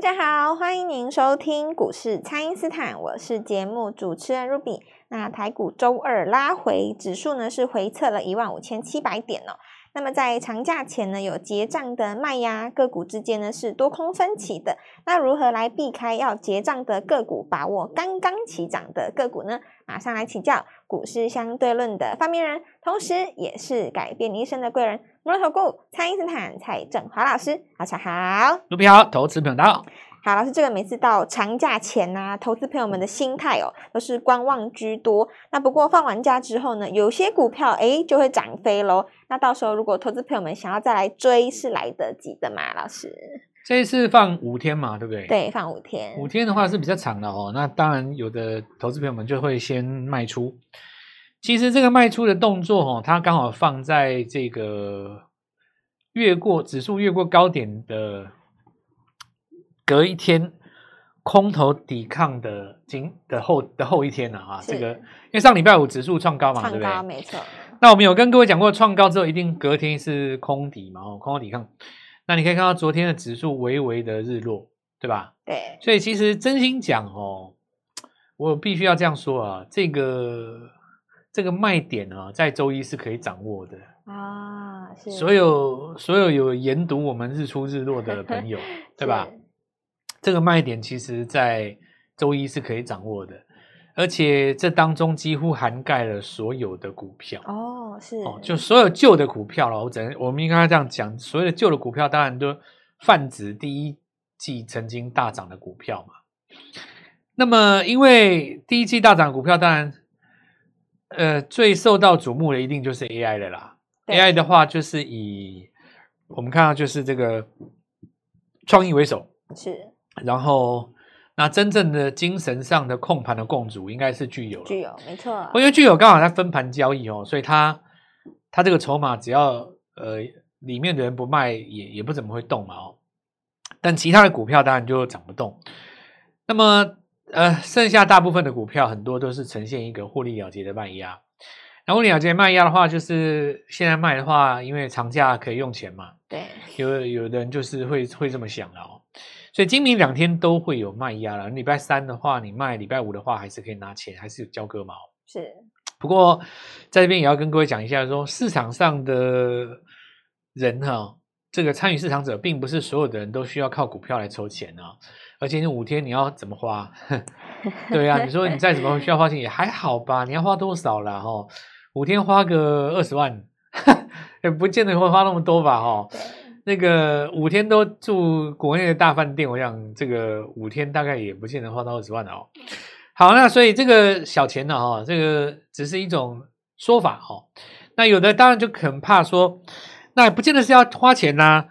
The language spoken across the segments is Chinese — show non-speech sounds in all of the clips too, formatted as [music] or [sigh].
大家好，欢迎您收听股市蔡因斯坦，我是节目主持人 Ruby。那台股周二拉回，指数呢是回测了一万五千七百点哦。那么在长假前呢，有结账的卖压，个股之间呢是多空分歧的。那如何来避开要结账的个股，把握刚刚起涨的个股呢？马上来请教股市相对论的发明人，同时也是改变你一生的贵人——摩尔投顾蔡因斯坦蔡振华老师。大家好，卢比好，投资朋友好。老师，这个每次到长假前呐、啊，投资朋友们的心态哦，都是观望居多。那不过放完假之后呢，有些股票诶就会涨飞喽。那到时候如果投资朋友们想要再来追，是来得及的嘛？老师，这一次放五天嘛，对不对？对，放五天。五天的话是比较长的哦。那当然，有的投资朋友们就会先卖出。其实这个卖出的动作哦，它刚好放在这个越过指数越过高点的。隔一天空头抵抗的今的后的后一天了啊，这个因为上礼拜五指数创高嘛，创高对不对？没错。那我们有跟各位讲过，创高之后一定隔天是空底嘛，哦，空头抵抗。那你可以看到昨天的指数微微的日落，对吧？对。所以其实真心讲哦，我必须要这样说啊，这个这个卖点啊，在周一是可以掌握的啊。是。所有所有有研读我们日出日落的朋友，[laughs] 对吧？这个卖点其实，在周一是可以掌握的，而且这当中几乎涵盖了所有的股票哦，是哦，就所有旧的股票了。我只能我们应该这样讲，所有的旧的股票当然都泛指第一季曾经大涨的股票嘛。那么，因为第一季大涨的股票，当然，呃，最受到瞩目的一定就是 AI 了啦。AI 的话，就是以我们看到就是这个创意为首，是。然后，那真正的精神上的控盘的共主应该是具有，具有没错。因为具有刚好在分盘交易哦，所以他他这个筹码只要呃里面的人不卖，也也不怎么会动嘛哦。但其他的股票当然就涨不动。那么呃，剩下大部分的股票很多都是呈现一个获利了结的卖压。那获利了结卖压的话，就是现在卖的话，因为长假可以用钱嘛。对，有有的人就是会会这么想的哦。所以今明两天都会有卖压了。礼拜三的话，你卖；礼拜五的话，还是可以拿钱，还是有交割毛。是。不过在这边也要跟各位讲一下说，说市场上的人哈，这个参与市场者，并不是所有的人都需要靠股票来筹钱啊。而且你五天你要怎么花？[laughs] 对呀、啊，你说你再怎么需要花钱也还好吧？你要花多少啦？哈？五天花个二十万，[laughs] 也不见得会花那么多吧？哈。那个五天都住国内的大饭店，我想这个五天大概也不见得花到二十万哦。好，那所以这个小钱呢，哈，这个只是一种说法哦。那有的当然就很怕说，那也不见得是要花钱呐。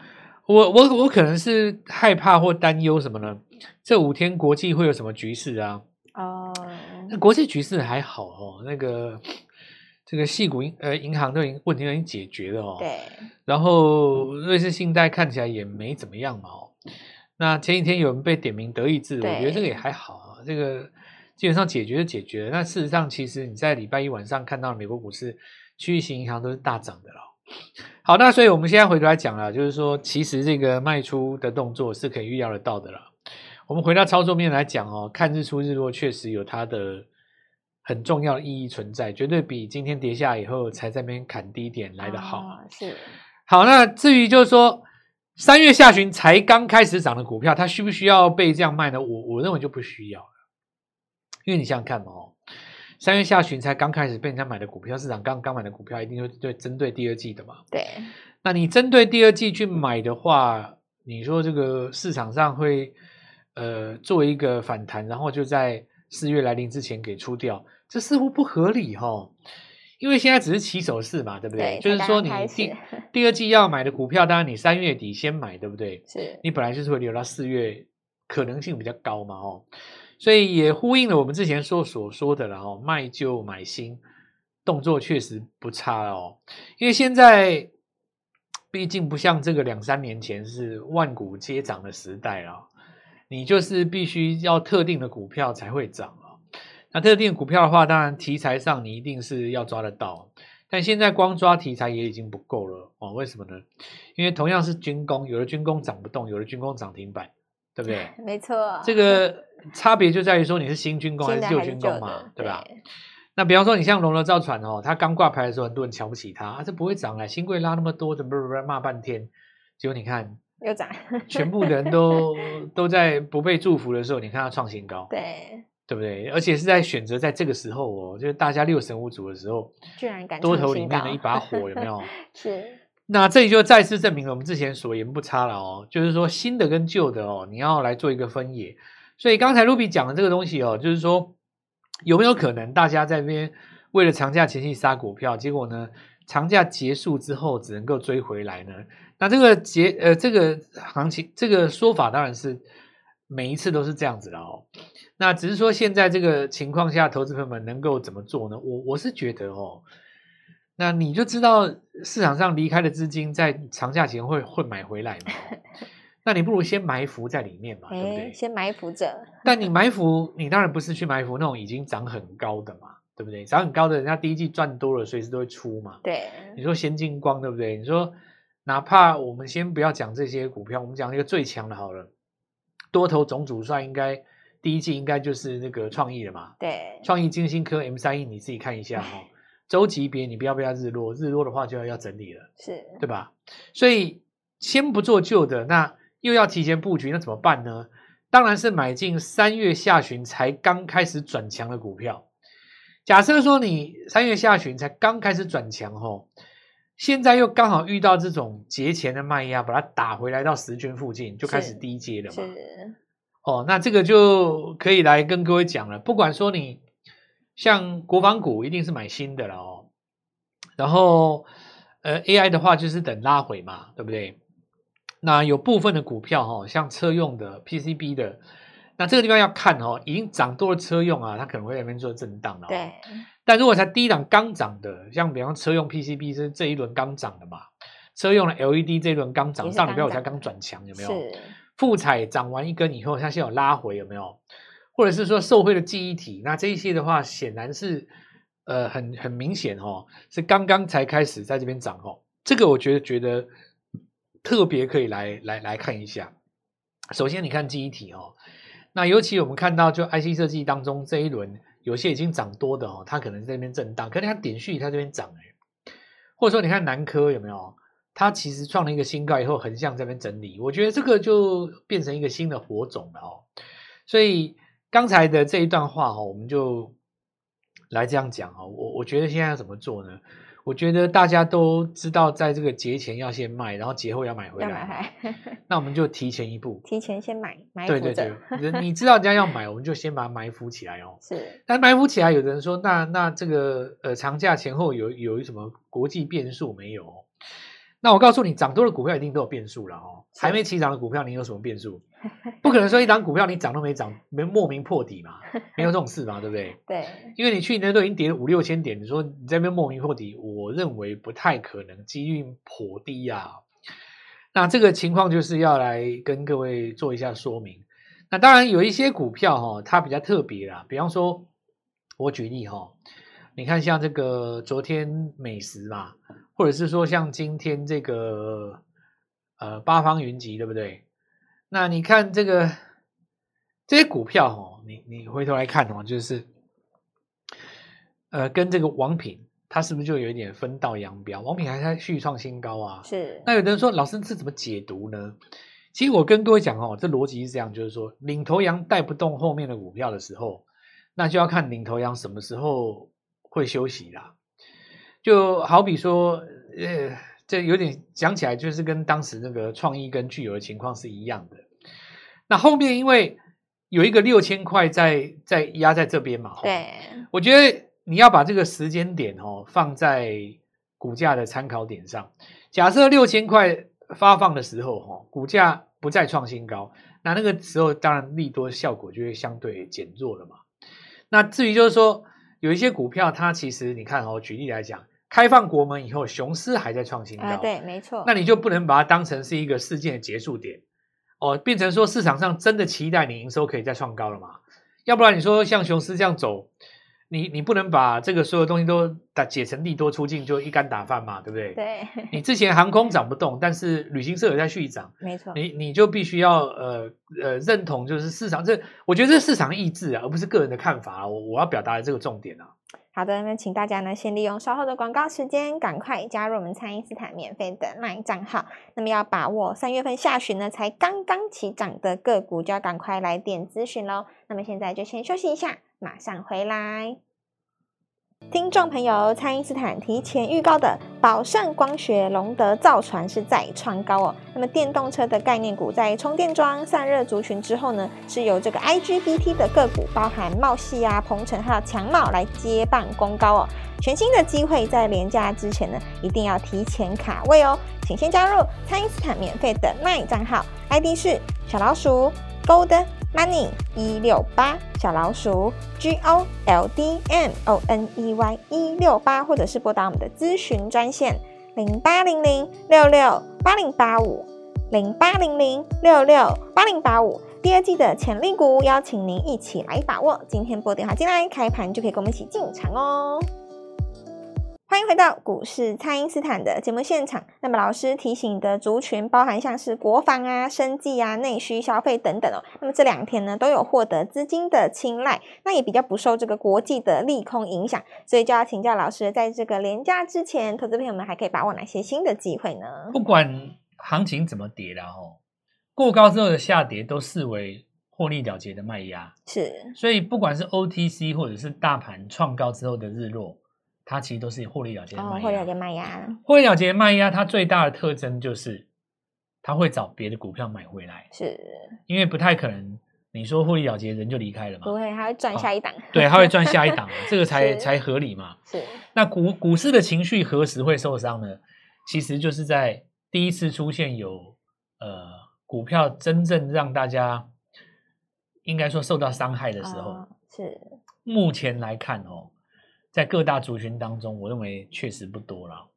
我我我可能是害怕或担忧什么呢？这五天国际会有什么局势啊？哦，那国际局势还好哦，那个。这个矽谷银呃银行都已经问题都已经解决了哦，对。然后瑞士信贷看起来也没怎么样嘛哦。那前几天有人被点名德意志，我觉得这个也还好啊。这个基本上解决就解决了。那事实上，其实你在礼拜一晚上看到美国股市区域型银行都是大涨的了。好，那所以我们现在回头来讲了，就是说其实这个卖出的动作是可以预料得到的了。我们回到操作面来讲哦，看日出日落确实有它的。很重要的意义存在，绝对比今天跌下以后才在那边砍低点来的好。啊、是，好，那至于就是说三月下旬才刚开始涨的股票，它需不需要被这样卖呢？我我认为就不需要了，因为你想想看嘛，哦，三月下旬才刚开始被人家买的股票，市场刚刚买的股票，一定会对针对第二季的嘛。对，那你针对第二季去买的话，你说这个市场上会呃做一个反弹，然后就在四月来临之前给出掉。这似乎不合理哈、哦，因为现在只是起手式嘛，对不对？对，就是说你第第二季要买的股票，当然你三月底先买，对不对？是你本来就是会留到四月，可能性比较高嘛，哦，所以也呼应了我们之前说所说的了哦，卖旧买新，动作确实不差哦，因为现在毕竟不像这个两三年前是万股皆涨的时代了，你就是必须要特定的股票才会涨。那特定股票的话，当然题材上你一定是要抓得到，但现在光抓题材也已经不够了哦。为什么呢？因为同样是军工，有的军工涨不动，有的军工涨停板，对不对？[laughs] 没错，这个差别就在于说你是新军工还是旧军工嘛，对吧？对那比方说你像龙德造船哦，它刚挂牌的时候，很多人瞧不起它，啊，这不会涨了，新贵拉那么多，怎么不不骂半天？结果你看又涨，全部人都 [laughs] 都在不被祝福的时候，你看它创新高，对对不对？而且是在选择在这个时候哦，就是大家六神无主的时候，居然敢多头里面的一把火有没 [laughs] 有？是。那这里就再次证明了我们之前所言不差了哦，就是说新的跟旧的哦，你要来做一个分野。所以刚才 Ruby 讲的这个东西哦，就是说。有没有可能大家在那边为了长假前夕杀股票，结果呢，长假结束之后只能够追回来呢？那这个结呃这个行情这个说法当然是每一次都是这样子的哦。那只是说现在这个情况下，投资朋友们能够怎么做呢？我我是觉得哦，那你就知道市场上离开的资金在长假前会会买回来嘛。[laughs] 那你不如先埋伏在里面嘛，对不对？先埋伏着。但你埋伏，你当然不是去埋伏那种已经涨很高的嘛，对不对？涨很高的，人家第一季赚多了，随时都会出嘛。对。你说先进光，对不对？你说哪怕我们先不要讲这些股票，我们讲一个最强的好了，多头总主帅应该第一季应该就是那个创意了嘛。对。创意、金星科、M 三一你自己看一下哈、[laughs] 哦。周级别你不要不要日落，日落的话就要要整理了，是对吧？所以先不做旧的那。又要提前布局，那怎么办呢？当然是买进三月下旬才刚开始转强的股票。假设说你三月下旬才刚开始转强，吼，现在又刚好遇到这种节前的卖压，把它打回来到十均附近，就开始低阶了嘛。哦，那这个就可以来跟各位讲了。不管说你像国防股，一定是买新的了哦。然后，呃，AI 的话就是等拉回嘛，对不对？那有部分的股票哈，像车用的 PCB 的，那这个地方要看哦，已经涨多了车用啊，它可能会在那边做震荡了。对。但如果才第一档刚涨的，像比方车用 PCB 是这一轮刚涨的嘛，车用的 LED 这一轮刚涨，上礼拜我才刚转强，有没有？是。富彩涨完一根以后，它现在有拉回，有没有？或者是说受惠的记忆体，那这一些的话，显然是呃很很明显哦，是刚刚才开始在这边涨哦。这个我觉得觉得。特别可以来来来看一下。首先，你看记忆体哦，那尤其我们看到就 IC 设计当中这一轮有些已经涨多的哦，它可能在这边震荡。可是你看点序它这边涨哎，或者说你看南科有没有？它其实创了一个新高以后横向这边整理，我觉得这个就变成一个新的火种了哦。所以刚才的这一段话哈，我们就来这样讲哦。我我觉得现在要怎么做呢？我觉得大家都知道，在这个节前要先卖，然后节后要买回来。买那我们就提前一步，提前先买。买对对对，[laughs] 你知道人家要买，我们就先把它埋伏起来哦。是。但埋伏起来，有的人说，那那这个呃长假前后有有什么国际变数没有？那我告诉你，涨多的股票一定都有变数了哦。还没起涨的股票，你有什么变数？[laughs] 不可能说一档股票你涨都没涨，没莫名破底嘛，[laughs] 没有这种事嘛，对不对？对，因为你去年都已经跌了五六千点，你说你在那边莫名破底，我认为不太可能，几率颇低呀、啊。那这个情况就是要来跟各位做一下说明。那当然有一些股票哈，它比较特别啦，比方说，我举例哈，你看像这个昨天美食嘛。或者是说像今天这个呃八方云集对不对？那你看这个这些股票哦，你你回头来看哦，就是呃跟这个王品，它是不是就有一点分道扬镳？王品还在续创新高啊。是。那有的人说，老师这怎么解读呢？其实我跟各位讲哦，这逻辑是这样，就是说领头羊带不动后面的股票的时候，那就要看领头羊什么时候会休息啦。就好比说，呃，这有点讲起来就是跟当时那个创意跟巨有的情况是一样的。那后面因为有一个六千块在在压在这边嘛，对，我觉得你要把这个时间点哦放在股价的参考点上。假设六千块发放的时候哈，股价不再创新高，那那个时候当然利多效果就会相对减弱了嘛。那至于就是说有一些股票，它其实你看哦，举例来讲。开放国门以后，雄狮还在创新高，啊，对，没错。那你就不能把它当成是一个事件的结束点哦，变成说市场上真的期待你营收可以再创高了嘛？要不然你说像雄狮这样走，你你不能把这个所有东西都打解成利多出尽，就一竿打翻嘛，对不对？对。你之前航空涨不动，但是旅行社有在续涨，没错。你你就必须要呃呃认同，就是市场这，我觉得这是市场意志啊，而不是个人的看法啊。我我要表达的这个重点啊。好的，那请大家呢先利用稍后的广告时间，赶快加入我们蔡因斯坦免费的 LINE 账号。那么要把握三月份下旬呢才刚刚起涨的个股，就要赶快来点咨询喽。那么现在就先休息一下。马上回来，听众朋友，蔡因斯坦提前预告的宝盛光学、龙德造船是再创高哦。那么电动车的概念股在充电桩散热族群之后呢，是由这个 IGBT 的个股，包含茂系啊、鹏程还有强茂来接棒攻高哦。全新的机会在连假之前呢，一定要提前卡位哦。请先加入蔡因斯坦免费的 LINE 账号，ID 是小老鼠 Gold Money 一六八小老鼠 G O L D M O N E Y 一六八，或者是拨打我们的咨询专线零八零零六六八零八五零八零零六六八零八五。第二季的潜力股，邀请您一起来把握。今天拨电话进来，开盘就可以跟我们一起进场哦。欢迎回到股市，蔡因斯坦的节目现场。那么老师提醒的族群包含像是国防啊、生计啊、内需消费等等哦。那么这两天呢，都有获得资金的青睐，那也比较不受这个国际的利空影响。所以就要请教老师，在这个连假之前，投资朋友们还可以把握哪些新的机会呢？不管行情怎么跌了哦，过高之后的下跌都视为获利了结的卖压。是，所以不管是 OTC 或者是大盘创高之后的日落。它其实都是获利了结的卖压。获利了结卖压。获利了结卖压，它最大的特征就是，它会找别的股票买回来。是。因为不太可能，你说获利了结，人就离开了嘛。不会，它会赚下一档。对，它会赚下一档，[laughs] 这个才才合理嘛。是。那股股市的情绪何时会受伤呢？其实就是在第一次出现有呃股票真正让大家应该说受到伤害的时候。哦、是。目前来看哦。在各大族群当中，我认为确实不多了。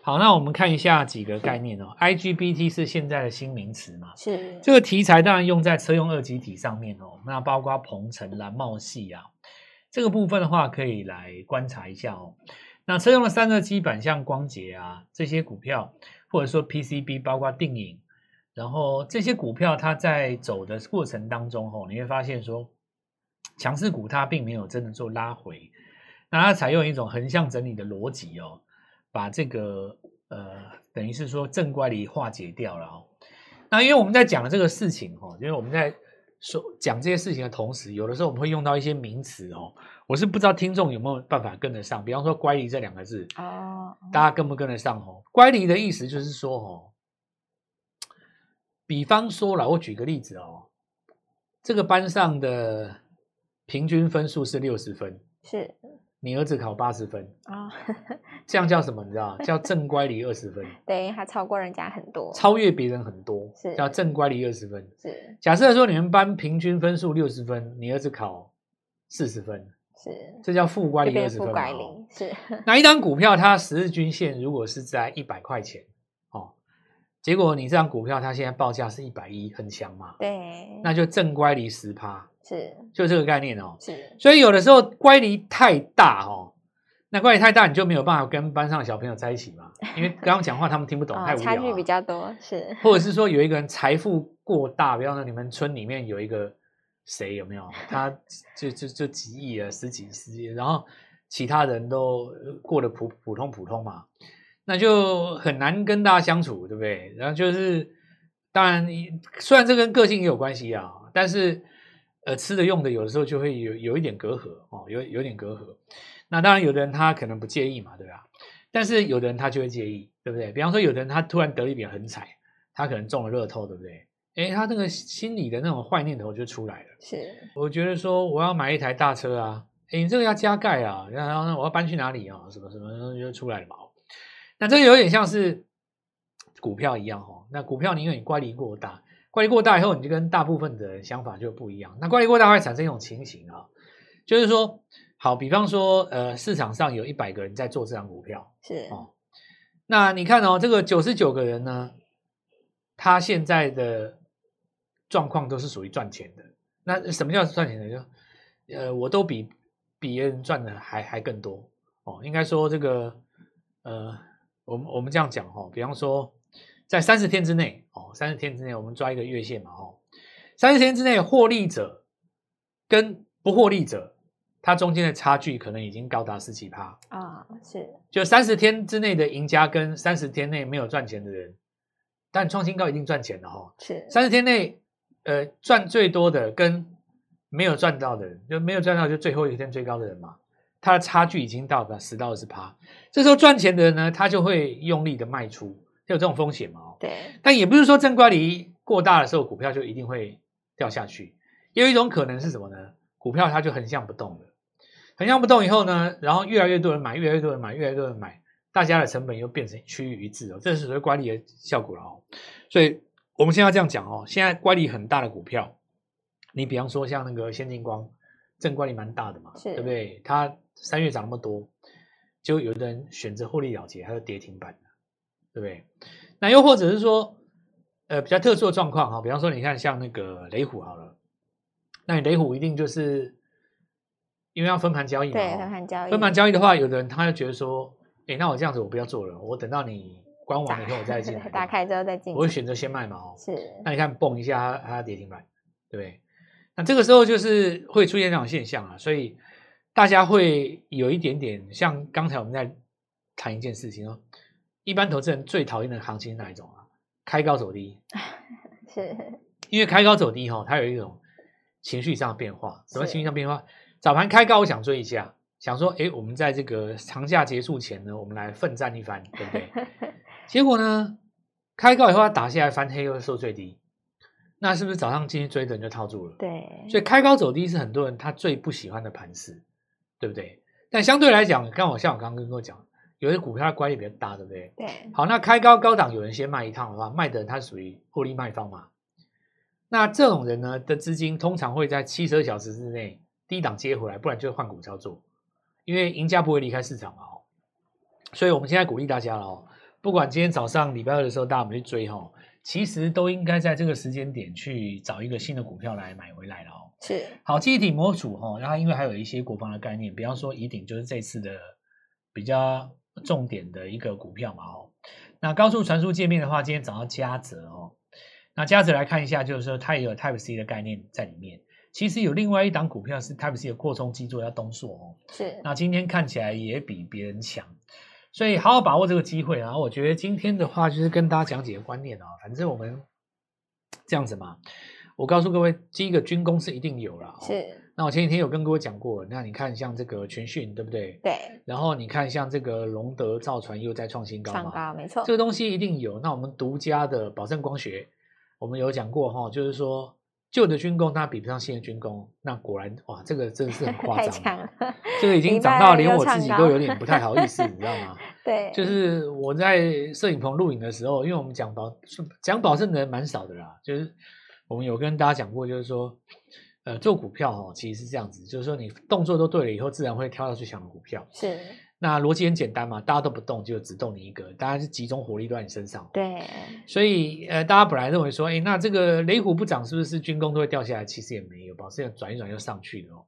好，那我们看一下几个概念哦。IGBT 是现在的新名词嘛？是。这个题材当然用在车用二极体上面哦。那包括鹏程、蓝茂系啊，这个部分的话可以来观察一下哦。那车用的散热基板，像光捷啊这些股票，或者说 PCB，包括定影，然后这些股票它在走的过程当中哦，你会发现说，强势股它并没有真的做拉回。那它采用一种横向整理的逻辑哦，把这个呃，等于是说正乖离化解掉了哦。那因为我们在讲的这个事情哦，因为我们在说讲这些事情的同时，有的时候我们会用到一些名词哦，我是不知道听众有没有办法跟得上。比方说“乖离”这两个字哦，大家跟不跟得上哦？“乖离”的意思就是说哦，比方说了，我举个例子哦，这个班上的平均分数是六十分，是。你儿子考八十分啊，哦、这样叫什么？你知道？叫正乖离二十分。[laughs] 对，他超过人家很多，超越别人很多，是叫正乖离二十分。是。假设说你们班平均分数六十分，你儿子考四十分，是，这叫负乖离二十分。负乖离是。那一张股票它十日均线如果是在一百块钱，哦，结果你这张股票它现在报价是一百一，很强嘛？对，那就正乖离十趴。是，就这个概念哦。是，所以有的时候乖离太大哦，那乖离太大，你就没有办法跟班上的小朋友在一起嘛。因为刚刚讲话他们听不懂，太无聊。差距比较多，是。或者是说有一个人财富过大，比方说你们村里面有一个谁有没有？他就就就几亿啊，十几十亿，然后其他人都过得普普通普通嘛，那就很难跟大家相处，对不对？然后就是，当然，虽然这跟个性也有关系啊，但是。呃，吃的用的有的时候就会有有一点隔阂哦，有有点隔阂。那当然，有的人他可能不介意嘛，对吧？但是有的人他就会介意，对不对？比方说，有的人他突然得了一笔横财，他可能中了乐透，对不对？诶，他那个心里的那种坏念头就出来了。是，我觉得说我要买一台大车啊，诶，你这个要加盖啊，然后我要搬去哪里啊？什么什么就出来了嘛。那这个有点像是股票一样哦。那股票你因为你乖离过大。乖离过大以后，你就跟大部分的想法就不一样。那怪力过大会产生一种情形啊，就是说，好，比方说，呃，市场上有一百个人在做这张股票，是哦。那你看哦，这个九十九个人呢，他现在的状况都是属于赚钱的。那什么叫赚钱的？就，呃，我都比比别人赚的还还更多哦。应该说这个呃，我们我们这样讲哈、哦，比方说在三十天之内哦，三十天之内我们抓一个月线嘛哦，三十天之内获利者跟不获利者，它中间的差距可能已经高达十几趴啊，是。就三十天之内的赢家跟三十天内没有赚钱的人，但创新高一定赚钱的哈、哦，是。三十天内呃赚最多的跟没有赚到的人，就没有赚到就最后一天最高的人嘛，他的差距已经到了十到二十趴，这时候赚钱的人呢，他就会用力的卖出，就有这种风险嘛，对，但也不是说正乖离过大的时候，股票就一定会掉下去。有一种可能是什么呢？股票它就横向不动了，横向不动以后呢，然后越来越多人买，越来越多人买，越来越多人买，大家的成本又变成趋于一致哦，这是所谓乖离的效果了哦。所以我们现在这样讲哦，现在乖离很大的股票，你比方说像那个先进光，正乖离蛮大的嘛，对不对？它三月涨那么多，就有的人选择获利了结，它就跌停板了，对不对？那又或者是说，呃，比较特殊的状况哈，比方说你看像那个雷虎好了。那你雷虎一定就是因为要分盘交易嘛？对，分盘交易。分盘交易的话，有的人他就觉得说，哎，那我这样子我不要做了，我等到你关完以后我再进来。[laughs] 打开之后再进。我会选择先卖嘛？哦，是。那你看，蹦一下，它它跌停板，对不对？那这个时候就是会出现这种现象啊，所以大家会有一点点像刚才我们在谈一件事情哦，一般投资人最讨厌的行情是哪一种啊？开高走低。[laughs] 是。因为开高走低哈，它有一种。情绪上的变化，什么情绪上变化？早盘开高，我想追一下，想说，哎，我们在这个长假结束前呢，我们来奋战一番，对不对？[laughs] 结果呢，开高以后它打下来翻黑，又收最低，那是不是早上进去追的人就套住了？对，所以开高走低是很多人他最不喜欢的盘势，对不对？但相对来讲，刚好像我刚刚跟我讲，有些股票它乖离比较大，对不对？对。好，那开高高档有人先卖一趟的话，卖的人他属于获利卖方嘛？那这种人呢的资金通常会在七十二小时之内低档接回来，不然就换股操作，因为赢家不会离开市场嘛。哦，所以我们现在鼓励大家了哦，不管今天早上礼拜二的时候大家我们去追哈，其实都应该在这个时间点去找一个新的股票来买回来了哦。是，好，记忆体模组哈，然后因为还有一些国防的概念，比方说乙鼎就是这次的比较重点的一个股票嘛哦。那高速传输界面的话，今天早上加折哦。那嘉泽来看一下，就是说它也有 Type C 的概念在里面。其实有另外一档股票是 Type C 的扩充基座，叫东硕哦。是。那今天看起来也比别人强，所以好好把握这个机会。然后我觉得今天的话，就是跟大家讲几个观念啊。反正我们这样子嘛，我告诉各位，第一个军工是一定有了。是。那我前几天有跟各位讲过，那你看像这个全讯，对不对？对。然后你看像这个龙德造船又在创新高嘛？创高，没错。这个东西一定有。那我们独家的保盛光学。我们有讲过哈，就是说旧的军工它比不上新的军工，那果然哇，这个真的是很夸 [laughs] 张，了这个已经涨到连我自己都有点不太好意思，你知道吗？[laughs] 对，就是我在摄影棚录影的时候，因为我们讲保讲保证的人蛮少的啦，就是我们有跟大家讲过，就是说呃做股票哦，其实是这样子，就是说你动作都对了以后，自然会挑到最强的股票。是。那逻辑很简单嘛，大家都不动，就只动你一个，大家是集中火力都在你身上。对，所以呃，大家本来认为说，哎，那这个雷虎不涨，是不是军工都会掉下来？其实也没有，保证转一转又上去了哦。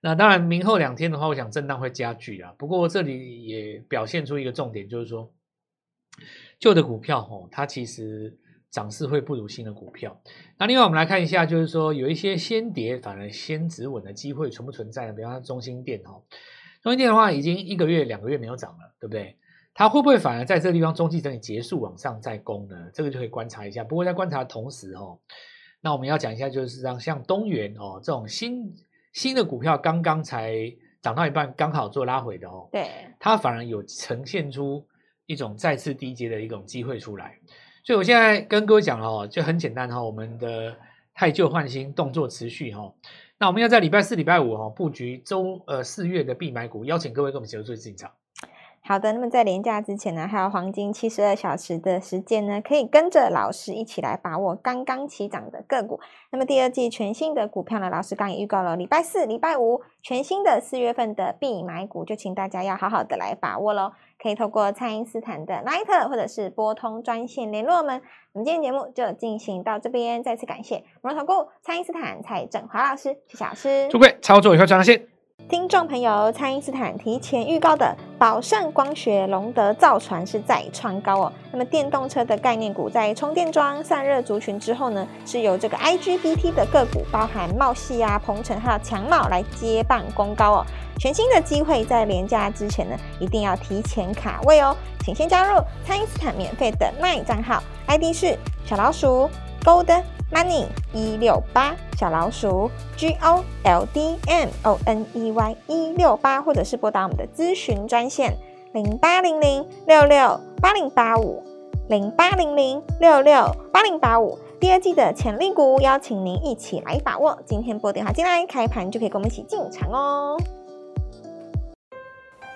那当然，明后两天的话，我想震荡会加剧啊。不过这里也表现出一个重点，就是说，旧的股票哦，它其实涨势会不如新的股票。那另外我们来看一下，就是说有一些先跌反而先止稳的机会存不存在呢？比方说中兴电哦。中兴电的话，已经一个月、两个月没有涨了，对不对？它会不会反而在这个地方中期整理结束往上再攻呢？这个就可以观察一下。不过在观察的同时哦，那我们要讲一下，就是让像东元哦这种新新的股票，刚刚才涨到一半，刚好做拉回的哦，对，它反而有呈现出一种再次低阶的一种机会出来。所以我现在跟各位讲哦，就很简单哈，我们的汰旧换新动作持续哈。那我们要在礼拜四、礼拜五哈布局周呃四月的必买股，邀请各位跟我们结合做进场。好的，那么在连假之前呢，还有黄金七十二小时的时间呢，可以跟着老师一起来把握刚刚起涨的个股。那么第二季全新的股票呢，老师刚也预告了，礼拜四、礼拜五全新的四月份的必买股，就请大家要好好的来把握喽。可以透过蔡因斯坦的 Line 或者是拨通专线联络我们。我们今天节目就进行到这边，再次感谢摩尔投顾蔡因斯坦蔡振华老师，谢谢老师。祝各位操作愉快，赚到钱。听众朋友，蔡因斯坦提前预告的宝盛光学、隆德造船是再创高哦。那么电动车的概念股在充电桩散热族群之后呢，是由这个 IGBT 的个股，包含茂系啊、鹏程还有强茂来接棒攻高哦。全新的机会在连假之前呢，一定要提前卡位哦。请先加入蔡因斯坦免费的 LINE 账号，ID 是小老鼠 Gold Money 一六八小老鼠 G O L D M O N E Y 一六八，或者是拨打我们的咨询专线零八零零六六八零八五零八零零六六八零八五。第二季的潜力股，邀请您一起来把握。今天拨电话进来，开盘就可以跟我们一起进场哦。